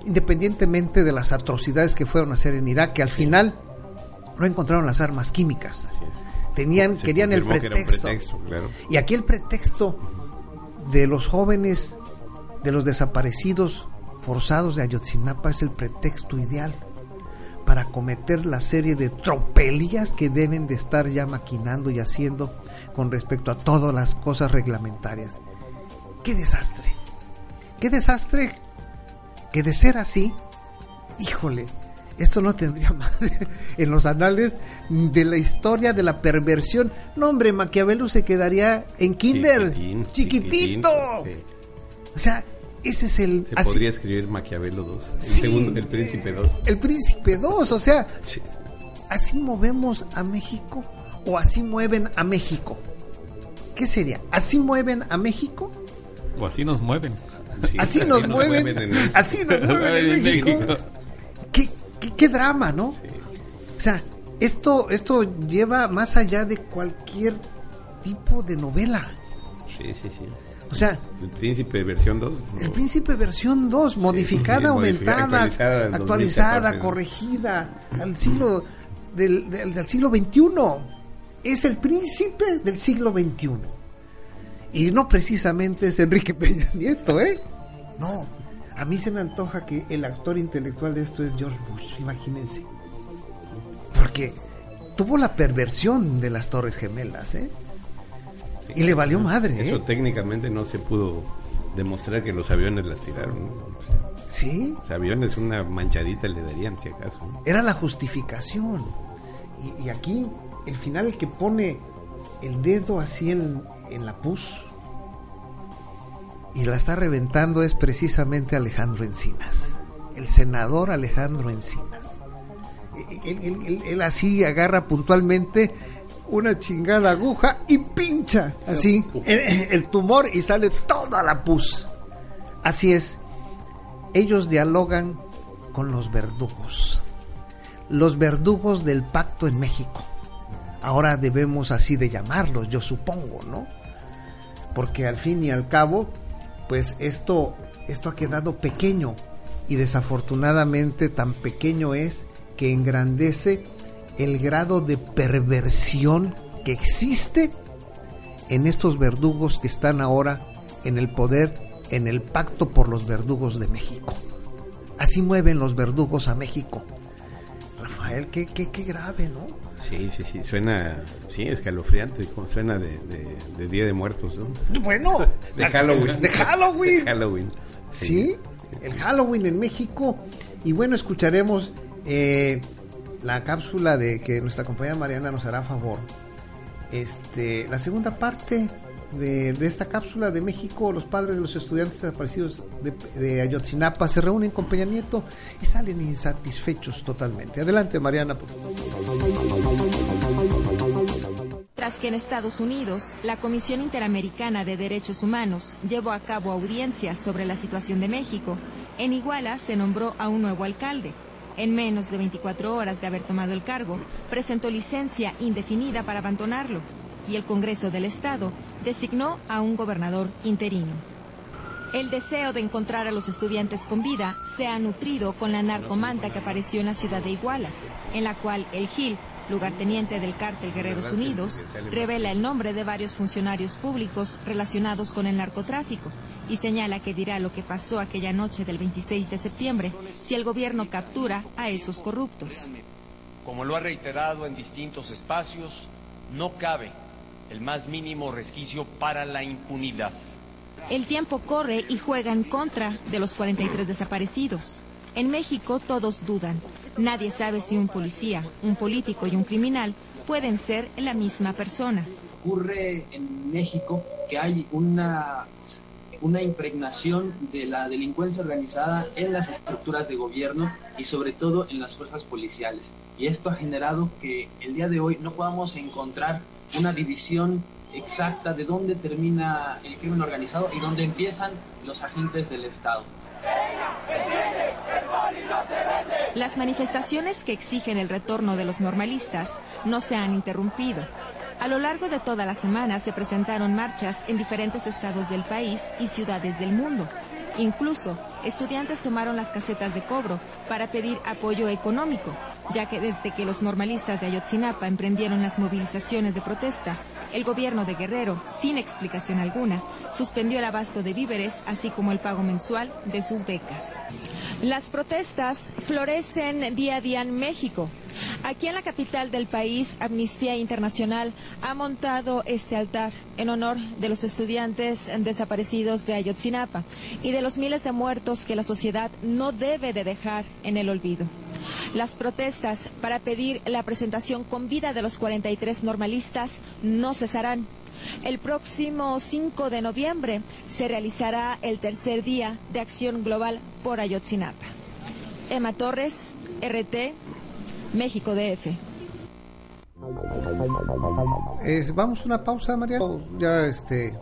Independientemente de las atrocidades que fueron a hacer en Irak, que al final no encontraron las armas químicas. Tenían, querían el pretexto. Y aquí el pretexto de los jóvenes, de los desaparecidos forzados de Ayotzinapa es el pretexto ideal para cometer la serie de tropelías que deben de estar ya maquinando y haciendo con respecto a todas las cosas reglamentarias. ¡Qué desastre! ¡Qué desastre! Que de ser así, híjole, esto no tendría [laughs] madre en los anales de la historia de la perversión. No, hombre, Maquiavelo se quedaría en kinder, chiquitito. O sea, ese es el... Se podría escribir Maquiavelo 2, el, segundo, el Príncipe 2. El Príncipe 2, o sea, así movemos a México o así mueven a México. ¿Qué sería? ¿Así mueven a México? O así nos mueven. Así, nos mueven, así nos [laughs] mueven en México. ¿Qué, qué, drama, ¿no? O sea, esto, esto lleva más allá de cualquier tipo de novela. Sí, sí, sí. O sea, el príncipe versión 2. El príncipe versión 2, modificada, [laughs] aumentada, actualizada, corregida al siglo del, del, siglo XXI. Es el príncipe del siglo XXI. Y no precisamente es Enrique [laughs] Peña Nieto, ¿eh? No. A mí se me antoja que el actor intelectual de esto es George Bush, imagínense. Porque tuvo la perversión de las Torres Gemelas, ¿eh? Y le valió madre. Eso ¿eh? técnicamente no se pudo demostrar que los aviones las tiraron. Sí. Los aviones una manchadita le darían, si acaso. Era la justificación. Y, aquí, el final, el que pone el dedo así en, en la pus y la está reventando es precisamente Alejandro Encinas, el senador Alejandro Encinas. él así agarra puntualmente una chingada aguja y pincha así el, tumor y sale toda la pus. Así es, ellos dialogan con los verdugos, los verdugos del pacto en México. Ahora debemos así de llamarlos, yo supongo, ¿no? Porque al fin y al cabo, pues esto, esto ha quedado pequeño y desafortunadamente tan pequeño es que engrandece el grado de perversión que existe en estos verdugos que están ahora en el poder, en el pacto por los verdugos de México. Así mueven los verdugos a México. Rafael, qué, qué, qué grave, ¿no? Sí, sí, sí, suena, sí, escalofriante, suena de, Día de Muertos, ¿no? Bueno, [laughs] de Halloween. De Halloween. [laughs] Halloween. Sí. el Halloween en México. Y bueno, escucharemos eh, la cápsula de que nuestra compañera Mariana nos hará favor. Este, la segunda parte de, esta cápsula de México, los padres de los estudiantes desaparecidos de, Ayotzinapa se reúnen con Peña Nieto y salen insatisfechos totalmente. Adelante, Mariana. Tras que en Estados Unidos, la Comisión Interamericana de Derechos Humanos llevó a cabo audiencias sobre la situación de México, en Iguala se nombró a un nuevo alcalde, en menos de 24 horas de haber tomado el cargo, presentó licencia indefinida para abandonarlo y el Congreso del Estado designó a un gobernador interino. El deseo de encontrar a los estudiantes con vida se ha nutrido con la narcomanta que apareció en la ciudad de Iguala, en la cual el Gil, lugarteniente del cártel Guerreros Unidos, revela el nombre de varios funcionarios públicos relacionados con el narcotráfico y señala que dirá lo que pasó aquella noche del 26 de septiembre si el gobierno captura a esos corruptos. Como lo ha reiterado en distintos espacios, no cabe el más mínimo resquicio para la impunidad. El tiempo corre y juega en contra de los 43 desaparecidos. En México todos dudan. Nadie sabe si un policía, un político y un criminal pueden ser la misma persona. Ocurre en México que hay una, una impregnación de la delincuencia organizada en las estructuras de gobierno y sobre todo en las fuerzas policiales. Y esto ha generado que el día de hoy no podamos encontrar una división exacta de dónde termina el crimen organizado y dónde empiezan los agentes del Estado. Las manifestaciones que exigen el retorno de los normalistas no se han interrumpido. A lo largo de toda la semana se presentaron marchas en diferentes estados del país y ciudades del mundo. Incluso, estudiantes tomaron las casetas de cobro para pedir apoyo económico, ya que desde que los normalistas de Ayotzinapa emprendieron las movilizaciones de protesta, el gobierno de Guerrero, sin explicación alguna, suspendió el abasto de víveres, así como el pago mensual de sus becas. Las protestas florecen día a día en México. Aquí en la capital del país, Amnistía Internacional ha montado este altar en honor de los estudiantes desaparecidos de Ayotzinapa y de los miles de muertos que la sociedad no debe de dejar en el olvido. Las protestas para pedir la presentación con vida de los 43 normalistas no cesarán. El próximo 5 de noviembre se realizará el tercer día de acción global por Ayotzinapa. Emma Torres, RT, México DF. vamos a una pausa, María. Ya este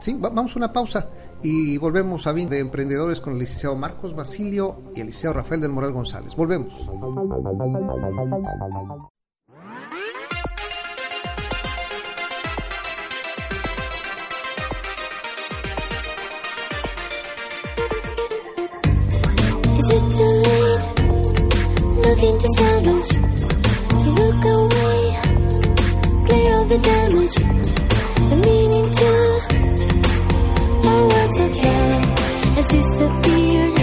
Sí, vamos a una pausa y volvemos a de Emprendedores con el licenciado Marcos Basilio y el licenciado Rafael del Moral González. Volvemos. Of head has disappeared.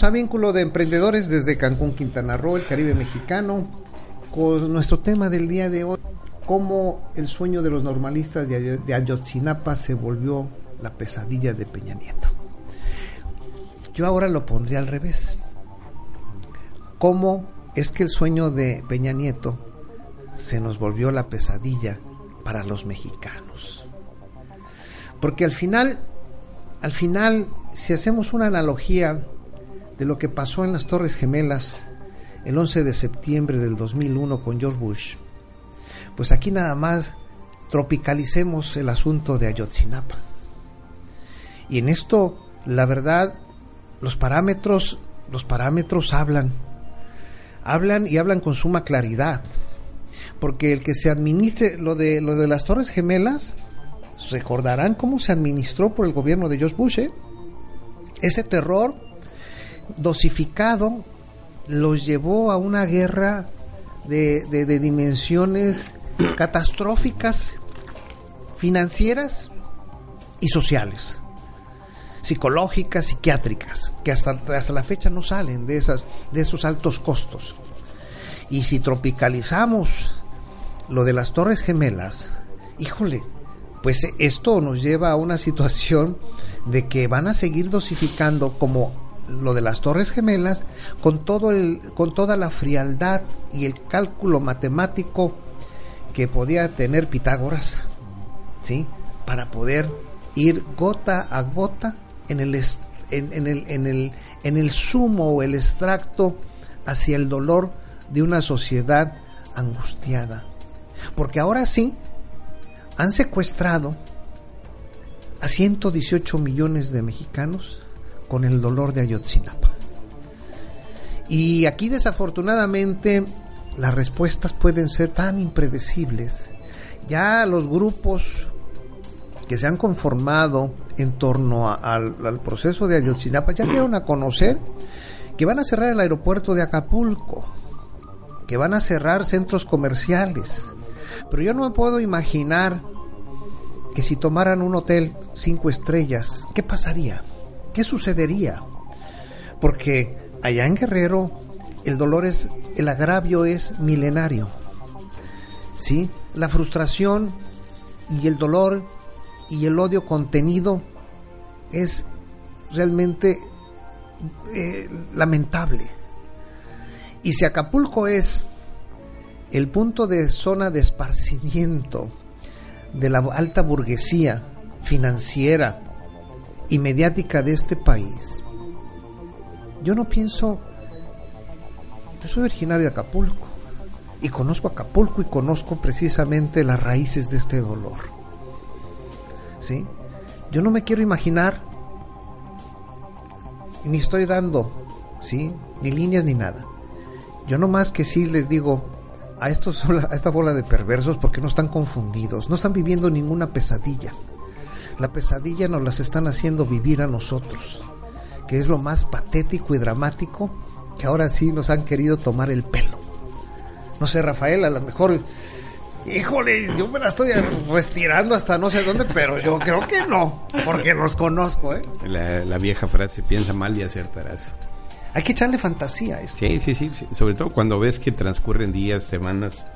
A vínculo de emprendedores desde Cancún, Quintana Roo, el Caribe mexicano, con nuestro tema del día de hoy, cómo el sueño de los normalistas de Ayotzinapa se volvió la pesadilla de Peña Nieto. Yo ahora lo pondría al revés. ¿Cómo es que el sueño de Peña Nieto se nos volvió la pesadilla para los mexicanos? Porque al final, al final, si hacemos una analogía de lo que pasó en las Torres Gemelas el 11 de septiembre del 2001 con George Bush, pues aquí nada más tropicalicemos el asunto de Ayotzinapa. Y en esto, la verdad, los parámetros, los parámetros hablan, hablan y hablan con suma claridad, porque el que se administre lo de lo de las Torres Gemelas recordarán cómo se administró por el gobierno de George Bush. ¿eh? Ese terror dosificado los llevó a una guerra de, de, dimensiones catastróficas, financieras y sociales, psicológicas, psiquiátricas, que hasta, hasta la fecha no salen de, esas, de esos altos costos. Y si tropicalizamos lo de las Torres Gemelas, híjole, pues esto nos lleva a una situación de que van a seguir dosificando como lo de las Torres Gemelas con todo el con toda la frialdad y el cálculo matemático que podía tener Pitágoras, ¿sí? Para poder ir gota a gota en el en, en el en el en el sumo o el extracto hacia el dolor de una sociedad angustiada. Porque ahora sí han secuestrado a 118 millones de mexicanos con el dolor de Ayotzinapa. Y aquí desafortunadamente las respuestas pueden ser tan impredecibles. Ya los grupos que se han conformado en torno al, proceso de Ayotzinapa ya dieron a conocer que van a cerrar el aeropuerto de Acapulco, que van a cerrar centros comerciales. Pero yo no me puedo imaginar que si tomaran un hotel cinco estrellas, ¿qué pasaría? ¿Qué sucedería? Porque allá en Guerrero el dolor es, el agravio es milenario. ¿Sí? La frustración y el dolor y el odio contenido es realmente eh, lamentable. Y si Acapulco es el punto de zona de esparcimiento de la alta burguesía financiera, y mediática de este país, yo no pienso, yo soy originario de Acapulco y conozco Acapulco y conozco precisamente las raíces de este dolor. ¿Sí? Yo no me quiero imaginar, ni estoy dando, ¿sí? Ni líneas ni nada. Yo no más que sí les digo a, estos, a esta bola de perversos porque no están confundidos, no están viviendo ninguna pesadilla la pesadilla nos las están haciendo vivir a nosotros, que es lo más patético y dramático que ahora sí nos han querido tomar el pelo. No sé, Rafael, a lo mejor, híjole, yo me la estoy retirando hasta no sé dónde, pero yo creo que no, porque los conozco, ¿eh? La, la vieja frase, piensa mal y acertarás. Hay que echarle fantasía a esto. Sí, sí, sí, sí, sobre todo cuando ves que transcurren días, semanas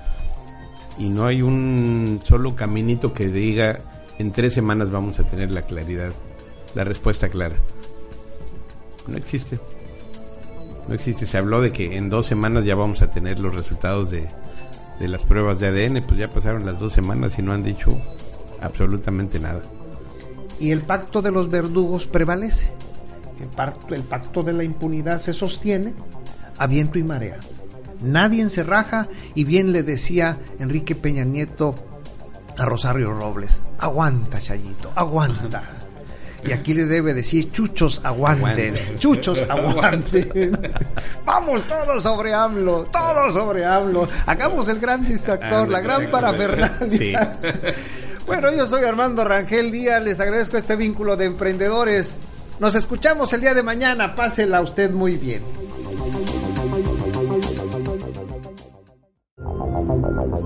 y no hay un solo caminito que diga en tres semanas vamos a tener la claridad, la respuesta clara. No existe. No existe. Se habló de que en dos semanas ya vamos a tener los resultados de, de las pruebas de ADN, pues ya pasaron las dos semanas y no han dicho absolutamente nada. Y el pacto de los verdugos prevalece. El pacto, el pacto de la impunidad se sostiene a viento y marea. Nadie se raja y bien le decía Enrique Peña Nieto a Rosario Robles, aguanta Chayito, aguanta. Y aquí le debe decir, chuchos aguanten, chuchos [laughs] aguanten. Vamos todos sobre AMLO, todos sobre AMLO. Hagamos el gran distractor, la gran parafernalia. [laughs] Bueno, yo soy Armando Rangel Díaz, les agradezco este vínculo de emprendedores. Nos escuchamos el día de mañana, pásela usted muy bien.